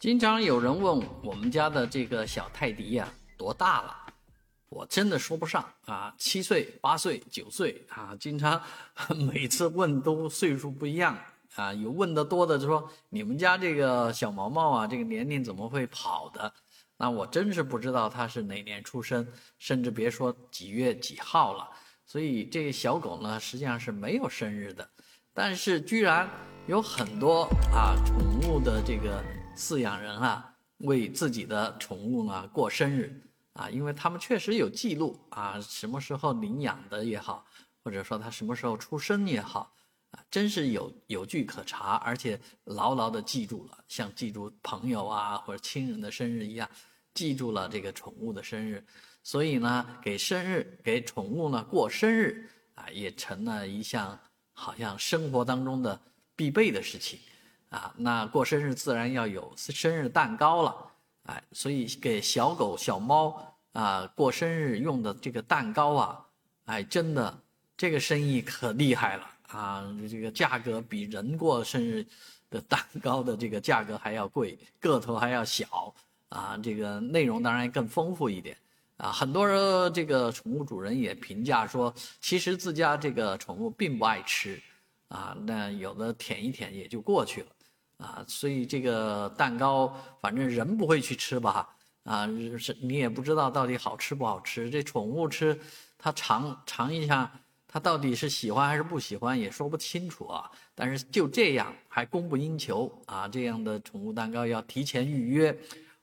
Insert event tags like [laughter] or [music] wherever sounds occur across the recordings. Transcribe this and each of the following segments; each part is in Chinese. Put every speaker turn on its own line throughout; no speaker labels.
经常有人问我们家的这个小泰迪呀多大了，我真的说不上啊，七岁、八岁、九岁啊，经常 [laughs] 每次问都岁数不一样啊。有问的多的就说你们家这个小毛毛啊，这个年龄怎么会跑的？那我真是不知道它是哪年出生，甚至别说几月几号了。所以这个小狗呢，实际上是没有生日的，但是居然有很多啊宠物的这个。饲养人啊，为自己的宠物呢过生日啊，因为他们确实有记录啊，什么时候领养的也好，或者说他什么时候出生也好，啊，真是有有据可查，而且牢牢的记住了，像记住朋友啊或者亲人的生日一样，记住了这个宠物的生日，所以呢，给生日给宠物呢过生日啊，也成了一项好像生活当中的必备的事情。啊，那过生日自然要有生日蛋糕了，哎，所以给小狗小猫啊过生日用的这个蛋糕啊，哎，真的这个生意可厉害了啊！这个价格比人过生日的蛋糕的这个价格还要贵，个头还要小啊，这个内容当然更丰富一点啊。很多人这个宠物主人也评价说，其实自家这个宠物并不爱吃啊，那有的舔一舔也就过去了。啊，所以这个蛋糕，反正人不会去吃吧？啊，是你也不知道到底好吃不好吃。这宠物吃，它尝尝一下，它到底是喜欢还是不喜欢，也说不清楚啊。但是就这样，还供不应求啊！这样的宠物蛋糕要提前预约，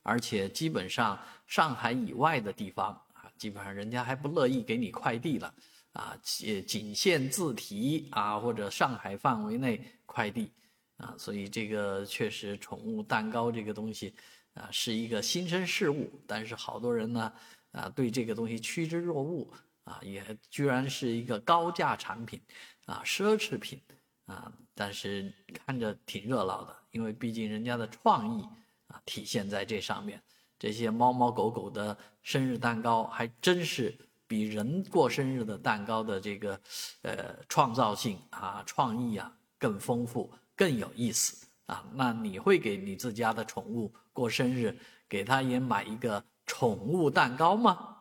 而且基本上上海以外的地方啊，基本上人家还不乐意给你快递了啊，仅仅限自提啊，或者上海范围内快递。啊，所以这个确实，宠物蛋糕这个东西，啊，是一个新生事物。但是好多人呢，啊，对这个东西趋之若鹜，啊，也居然是一个高价产品，啊，奢侈品，啊，但是看着挺热闹的，因为毕竟人家的创意啊，体现在这上面。这些猫猫狗狗的生日蛋糕，还真是比人过生日的蛋糕的这个，呃，创造性啊，创意啊，更丰富。更有意思啊！那你会给你自家的宠物过生日，给它也买一个宠物蛋糕吗？